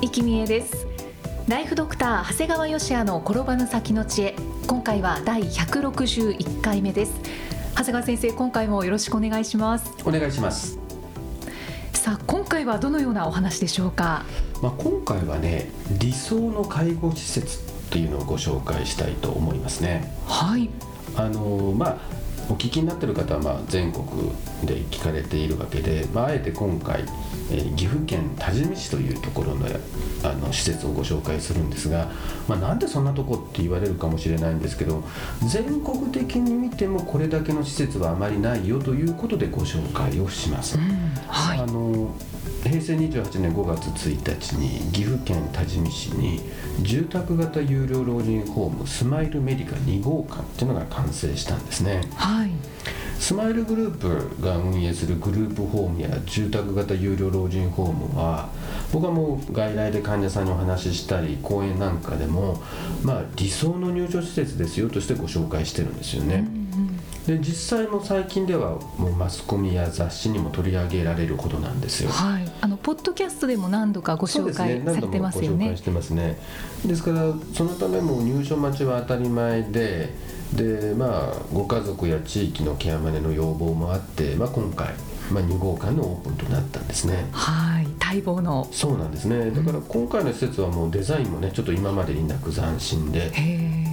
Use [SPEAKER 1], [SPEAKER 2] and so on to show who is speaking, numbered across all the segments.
[SPEAKER 1] 生きみえです。ライフドクター長谷川芳也の転ばぬ先の知恵。今回は第161回目です。長谷川先生今回もよろしくお願いします。
[SPEAKER 2] お願いします。
[SPEAKER 1] さあ今回はどのようなお話でしょうか？
[SPEAKER 2] まあ、今回はね理想の介護施設っていうのをご紹介したいと思いますね。
[SPEAKER 1] はい。
[SPEAKER 2] あのまあお聞きになってる方はまあ全国で聞かれているわけで、まあ、あえて今回、えー岐阜県多治見市というところのあの施設をご紹介するんですが、まあ、なんでそんなとこって言われるかもしれないんですけど全国的に見てもこれだけの施設はあまりないよということでご紹介をします。
[SPEAKER 1] はい
[SPEAKER 2] あの平成28年5月1日に岐阜県多治見市に住宅型有料老人ホームスマイルメディカ2号館っていうのが完成したんですね。
[SPEAKER 1] はい。
[SPEAKER 2] スマイルグループが運営するグループホームや住宅型有料老人ホームは僕はもう外来で患者さんにお話ししたり講演なんかでもまあ理想の入所施設ですよとしてご紹介してるんですよね、で実際も最近ではもうマスコミや雑誌にも取り上げられるほどなんですよ。
[SPEAKER 1] はい。あのポッドキャストでも何度かご紹介されてますよね。
[SPEAKER 2] 何度もご紹介してますね。ですからそのためもう入所待ちは当たり前ででまあご家族や地域のケアマネの要望もあって、まあ、今回、まあ、2号館のオープンとなったんですね。
[SPEAKER 1] はい。待望の。
[SPEAKER 2] そうなんですね。だから今回の施設はもうデザインもねちょっと今までになく斬新で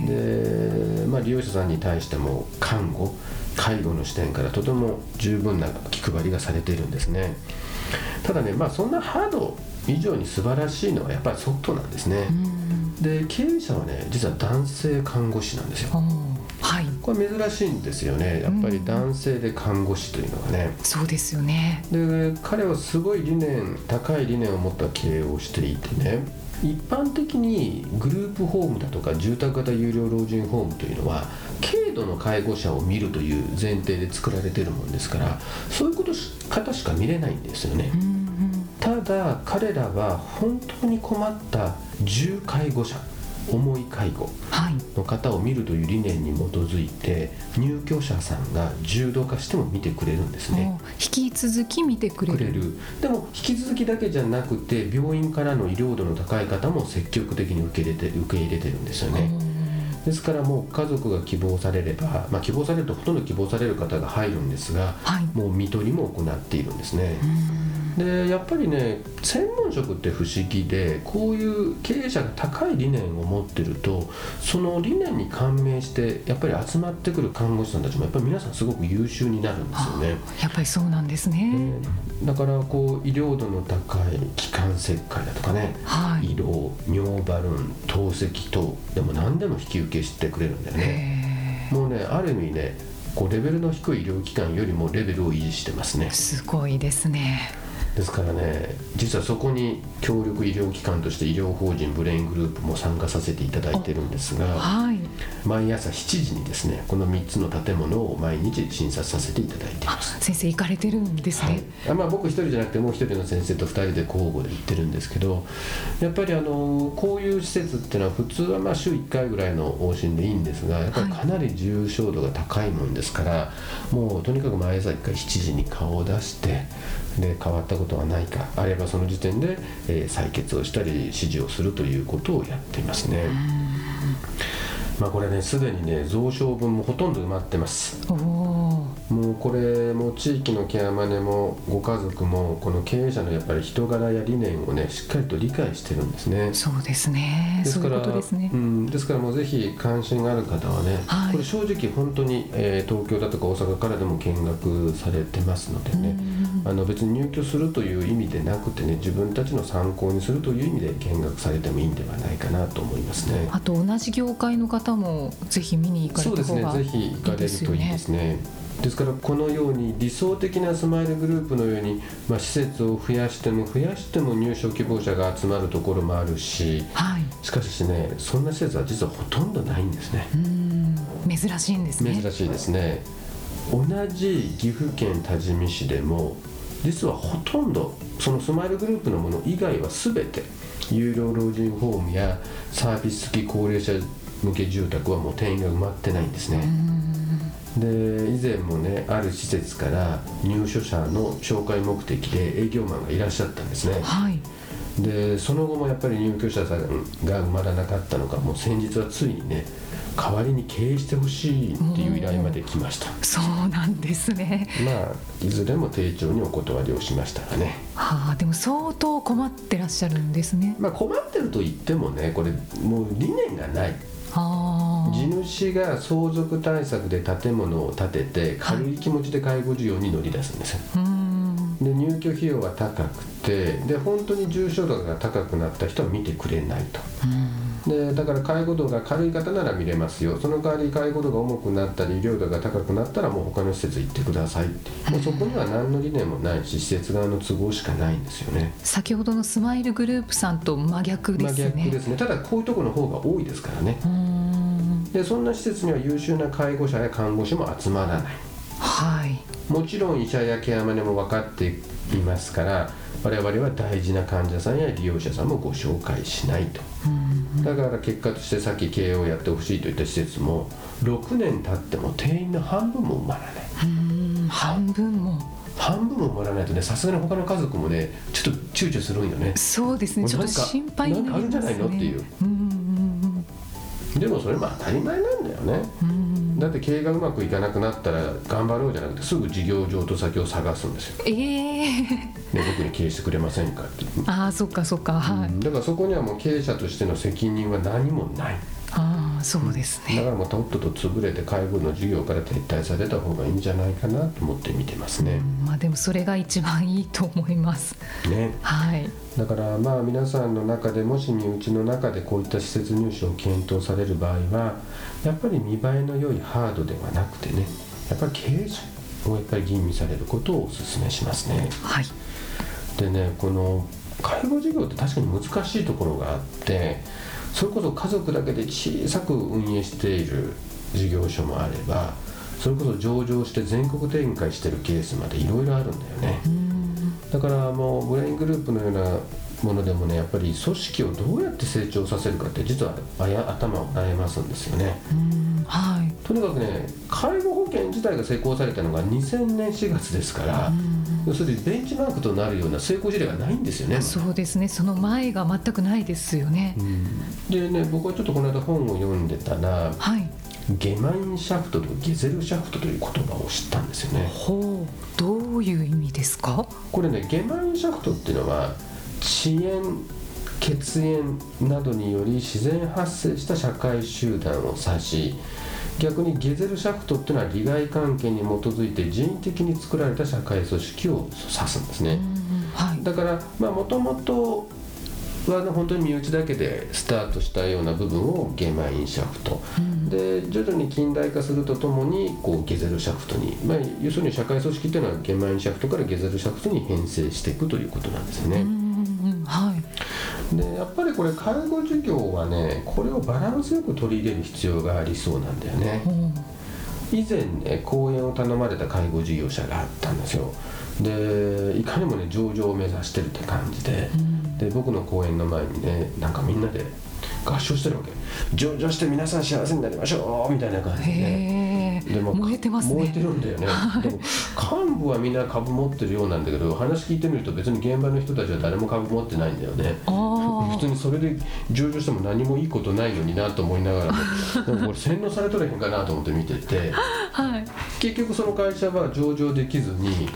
[SPEAKER 2] で、まあ、利用者さんに対しても看護介護の視点からとても十分な気配りがされているんですね。ただねまあそんなハード以上に素晴らしいのはやっぱりソフトなんですね。で経営者はね実は男性看護師なんですよ。
[SPEAKER 1] はい。
[SPEAKER 2] これ珍しいんですよね。やっぱり男性で看護師というのがね。
[SPEAKER 1] そうですよね。
[SPEAKER 2] で彼はすごい理念高い理念を持った経営をしていてね一般的にグループホームだとか住宅型有料老人ホームというのは軽度の介護者を見るという前提で作られてるもんですからそういうことし方しか見れないんですよね。
[SPEAKER 1] うんうん。
[SPEAKER 2] ただ彼らは本当に困った重介護者重い介護
[SPEAKER 1] はい。
[SPEAKER 2] の方を見るという理念に基づいて入居者さんが重度化しても見てくれるんですね。
[SPEAKER 1] 引き続き見てくれる。
[SPEAKER 2] くれる。でも引き続きだけじゃなくて病院からの医療度の高い方も積極的に受け入れて受け入れてるんですよね。ですからもう家族が希望されれば、まあ、希望されるとほとんど希望される方が入るんですが
[SPEAKER 1] はい。
[SPEAKER 2] もう看取りも行っているんですねでやっぱりね専門職って不思議でこういう経営者が高い理念を持ってるとその理念に感銘してやっぱり集まってくる看護師さんたちもやっぱり皆さんすごく優秀になるんですよね。
[SPEAKER 1] やっぱりそうなんですね、
[SPEAKER 2] だからこう医療度の高い気管切開だとかね
[SPEAKER 1] はい。
[SPEAKER 2] 胃ろう尿バルーン透析等でも何でも引き受けしてくれるんだよね。
[SPEAKER 1] へ
[SPEAKER 2] もうねある意味ねこうレベルの低い医療機関よりもレベルを維持してますね。
[SPEAKER 1] えすごいですね
[SPEAKER 2] ですからね実はそこに協力医療機関として医療法人ブレイングループも参加させていただいてるんですが
[SPEAKER 1] はい。
[SPEAKER 2] 毎朝7時にですねこの3つの建物を毎日診察させていただいてい
[SPEAKER 1] あ
[SPEAKER 2] ます。
[SPEAKER 1] 先生行かれてるんです
[SPEAKER 2] はい。
[SPEAKER 1] ね、
[SPEAKER 2] あまあ、僕一人じゃなくてもう一人の先生と二人で交互で行ってるんですけどやっぱりあのこういう施設っていうのは普通はまあ週1回ぐらいの往診でいいんですがやっぱりかなり重症度が高いもんですから、もうとにかく毎朝1回7時に顔を出してで変わったことはないかあればその時点で、えー採血をしたり指示をするということをやっていますね。まあこれねすでにね増床分もほとんど埋まってます。ももうこれも地域のケアマネもご家族もこの経営者のやっぱり人柄や理念をねしっかりと理解してるんですね。
[SPEAKER 1] そうですね。
[SPEAKER 2] ですから
[SPEAKER 1] ですね、
[SPEAKER 2] うん、ですからもうぜひ関心がある方はね、
[SPEAKER 1] はい。
[SPEAKER 2] これ正直本当に、えー東京だとか大阪からでも見学されてますのでね、あの別に入居するという意味でなくてね自分たちの参考にするという意味で見学されてもいいんではないかなと思いますね。
[SPEAKER 1] あと同じ業界の方もぜひ見に行かれ
[SPEAKER 2] そうですね
[SPEAKER 1] た方が
[SPEAKER 2] ぜひ行かれるといいですね。ですからこのように理想的なスマイルグループのように、まあ、施設を増やしても増やしても入所希望者が集まるところもあるし
[SPEAKER 1] はい
[SPEAKER 2] しかしねそんな施設は実はほとんどないんですね。
[SPEAKER 1] うん珍しいんですね
[SPEAKER 2] 珍しいですね同じ岐阜県多治見市でも実はほとんどそのスマイルグループのもの以外は全て有料老人ホームやサービス付き高齢者向け住宅はもう定員が埋まってないんですね。で以前もねある施設から入所者の紹介目的で営業マンがいらっしゃったんですね。
[SPEAKER 1] はい
[SPEAKER 2] でその後もやっぱり入居者さんが埋まらなかったのかもう先日はついにね代わりに経営してほしいっていう依頼まで来ました。
[SPEAKER 1] そうなんですね。
[SPEAKER 2] まあいずれも丁重にお断りをしましたがね。
[SPEAKER 1] はあでも相当困ってらっしゃるんですね。
[SPEAKER 2] まあ困ってると言ってもねこれもう理念がない。
[SPEAKER 1] あ
[SPEAKER 2] 地主が相続対策で建物を建てて軽い気持ちで介護事業に乗り出すんですよ。
[SPEAKER 1] あうん
[SPEAKER 2] で入居費用は高くてで本当に重症度が高くなった人は見てくれないと。でだから介護度が軽い方なら見れますよ。その代わり介護度が重くなったり医療度が高くなったらもう他の施設行ってくださいって。もうそこには何の理念もないし施設側の都合しかないんですよね。
[SPEAKER 1] 先ほどのスマイルグループさんと真逆ですね。
[SPEAKER 2] 真逆ですね。ただこういうところの方が多いですからね。
[SPEAKER 1] うん。
[SPEAKER 2] でそんな施設には優秀な介護者や看護師も集まらない。
[SPEAKER 1] はい
[SPEAKER 2] もちろん医者やケアマネも分かっていますから我々は大事な患者さんや利用者さんもご紹介しないと。だから結果としてさっき経営をやってほしいといった施設も6年経っても定員の半分も埋まらない。
[SPEAKER 1] うん半分も。
[SPEAKER 2] 半分も埋まらないとねさすがに他の家族もねちょっと躊躇するんよね。
[SPEAKER 1] そうですね。ちょっと心配になりますね。
[SPEAKER 2] なんかあるんじゃないのっていう。
[SPEAKER 1] うんうん
[SPEAKER 2] でもそれも当たり前なんだよね。
[SPEAKER 1] うんうん
[SPEAKER 2] だって経営がうまくいかなくなったら頑張ろうじゃなくてすぐ事業譲渡先を探すんですよ、
[SPEAKER 1] ええ。
[SPEAKER 2] ね、僕に経営してくれませんかって。
[SPEAKER 1] ああそっかそっかはい、
[SPEAKER 2] だからそこにはもう経営者としての責任は何もない。
[SPEAKER 1] ああそうですね。
[SPEAKER 2] だからもうとっとと潰れて介護の事業から撤退された方がいいんじゃないかなと思って見てますね。
[SPEAKER 1] まあでもそれが一番いいと思います。
[SPEAKER 2] ね。
[SPEAKER 1] はい。
[SPEAKER 2] だからまあ皆さんの中でもし身内の中でこういった施設入所を検討される場合はやっぱり見栄えの良いハードではなくてねやっぱり経営者をやっぱり吟味されることをお勧めしますね。
[SPEAKER 1] はい。
[SPEAKER 2] でねこの介護事業って確かに難しいところがあってそれこそ家族だけで小さく運営している事業所もあればそれこそ上場して全国展開してるケースまでいろいろあるんだよね。だからもうブレイングループのようなものでもねやっぱり組織をどうやって成長させるかって実はあや頭を悩ますんですよね。
[SPEAKER 1] うん。はい。
[SPEAKER 2] とにかくね介護体が施行されたのが2000年4月ですから要するにベンチマークとなるような成功事例がないんですよね。
[SPEAKER 1] そうですね。その前が全くないですよね、
[SPEAKER 2] でね僕はちょっとこの間本を読んでたら
[SPEAKER 1] はい。
[SPEAKER 2] ゲマインシャフトとゲゼルシャフトという言葉を知ったんですよね。
[SPEAKER 1] ほう。どういう意味ですか？
[SPEAKER 2] これねゲマインシャフトっていうのは遅延血縁などにより自然発生した社会集団を指し逆にゲゼルシャフトっていうのは利害関係に基づいて人為的に作られた社会組織を指すんですね、
[SPEAKER 1] はい。
[SPEAKER 2] だからまあもともとは本当に身内だけでスタートしたような部分をゲマインシャフト、で徐々に近代化するとともにこうゲゼルシャフトに、まあ、要するに社会組織っていうのはゲマインシャフトからゲゼルシャフトに編成していくということなんですよね。
[SPEAKER 1] うんうん。はい
[SPEAKER 2] でやっぱりこれ介護事業はねこれをバランスよく取り入れる必要がありそうなんだよね。
[SPEAKER 1] ほう
[SPEAKER 2] 以前ね講演を頼まれた介護事業者があったんですよ。でいかにもね上場を目指してるって感じで、で僕の講演の前にねなんかみんなで合唱してるわけ。上場して皆さん幸せになりましょうみたいな感じで。ね
[SPEAKER 1] 燃えてますね。
[SPEAKER 2] 燃えてるんだよね、でも幹部はみんな株持ってるようなんだけど話聞いてみると別に現場の人たちは誰も株持ってないんだよね。
[SPEAKER 1] あ
[SPEAKER 2] 普通にそれで上場しても何もいいことないのになと思いながらも。でもこれ洗脳されとれへんかなと思って見てて。
[SPEAKER 1] あはい。
[SPEAKER 2] 結局その会社は上場できずに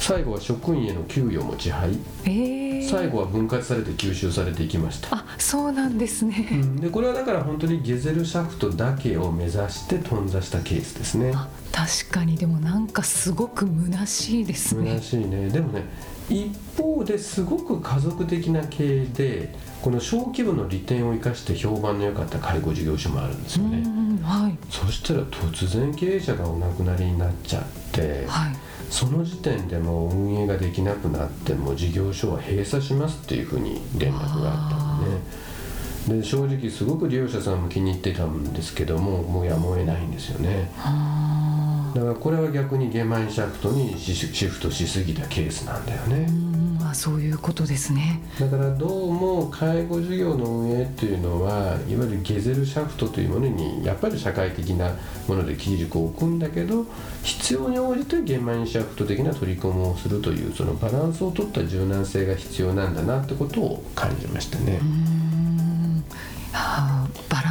[SPEAKER 2] 最後は職員への給与も支配、
[SPEAKER 3] えー、
[SPEAKER 2] 最後は分割されて吸収されていきました。
[SPEAKER 3] あそうなんですね、
[SPEAKER 2] うん。でこれはだから本当にゲゼルシャフトだけを目指して頓挫したケースですね。
[SPEAKER 3] あ確かに。でもなんかすごく虚しいですね。
[SPEAKER 2] 虚しいね。でもね一方ですごく家族的な経営でこの小規模の利点を生かして評判の良かった介護事業所もあるんですよね。
[SPEAKER 3] うんはい。
[SPEAKER 2] そしたら突然経営者がお亡くなりになっちゃって
[SPEAKER 3] はい
[SPEAKER 2] その時点でもう運営ができなくなってもう事業所は閉鎖しますっていうふうに連絡があったんでね。で正直すごく利用者さんも気に入ってたんですけどももうやむを得ないんですよね。
[SPEAKER 3] あ。
[SPEAKER 2] だからこれは逆にゲマインシャフトにシシフトしすぎたケースなんだよね
[SPEAKER 3] あそういうことですね。
[SPEAKER 2] だからどうも介護事業の運営っていうのはいわゆるゲゼルシャフトというものにやっぱり社会的なもので基軸を置くんだけど必要に応じてゲマインシャフト的な取り組みをするというそのバランスを取った柔軟性が必要なんだなってことを感じましたね。
[SPEAKER 3] うん。あ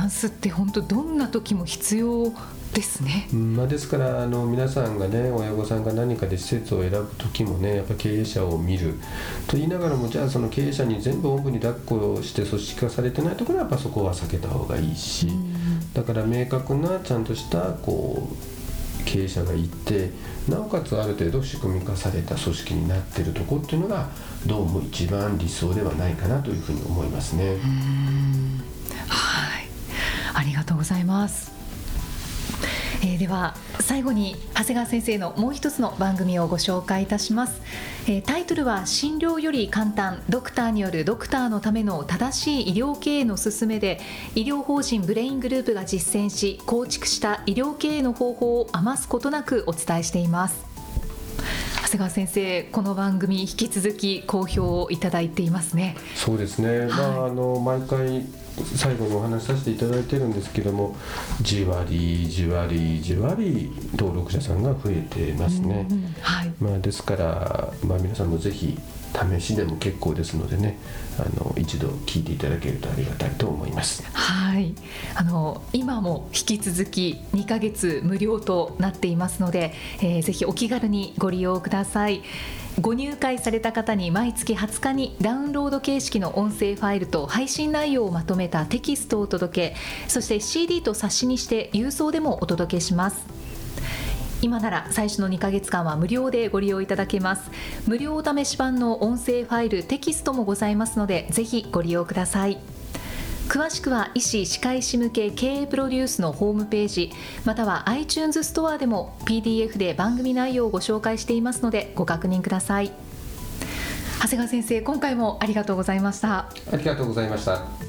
[SPEAKER 3] ンスって本当どんな時も必要ですね。
[SPEAKER 2] うんまあ、ですからあの皆さんがね親御さんが何かで施設を選ぶ時もねやっぱ経営者を見る。と言いながらもじゃあその経営者に全部オープンに抱っこして組織化されてないところはやっぱそこは避けた方がいいし、だから明確なちゃんとしたこう経営者がいてなおかつある程度仕組み化された組織になっているところっていうのがどうも一番理想ではないかなというふうに思いますね。
[SPEAKER 3] ございます。えーでは最後に長谷川先生のもう一つの番組をご紹介いたします、えータイトルは診療より簡単ドクターによるドクターのための正しい医療経営の勧めで医療法人ブレイングループが実践し構築した医療経営の方法を余すことなくお伝えしています。長谷川先生この番組引き続き好評をいただいていますね。
[SPEAKER 2] そうですね、まああの毎回最後にお話しさせていただいてるんですけどもじわりじわりじわり登録者さんが増えてますね、
[SPEAKER 3] うん。はい。
[SPEAKER 2] まあ、ですから、まあ、皆さんもぜひ試しでも結構ですのでねあの一度聞いていただけるとありがたいと思います。
[SPEAKER 3] はい、あの今も引き続き2ヶ月無料となっていますので、えーぜひお気軽にご利用ください。ご入会された方に毎月20日にダウンロード形式の音声ファイルと配信内容をまとめたテキストをお届けそして CD と冊子にして郵送でもお届けします。今なら最初の2ヶ月間は無料でご利用いただけます。無料お試し版の音声ファイルテキストもございますのでぜひご利用ください。詳しくは医師・歯科医師向け経営プロデュースのホームページまたは iTunes ストアでも PDF で番組内容をご紹介していますのでご確認ください。長谷川先生今回もありがとうございました。
[SPEAKER 2] ありがとうございました。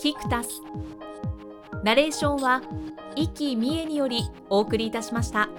[SPEAKER 1] キクタスナレーションは生きみえによりお送りいたしました。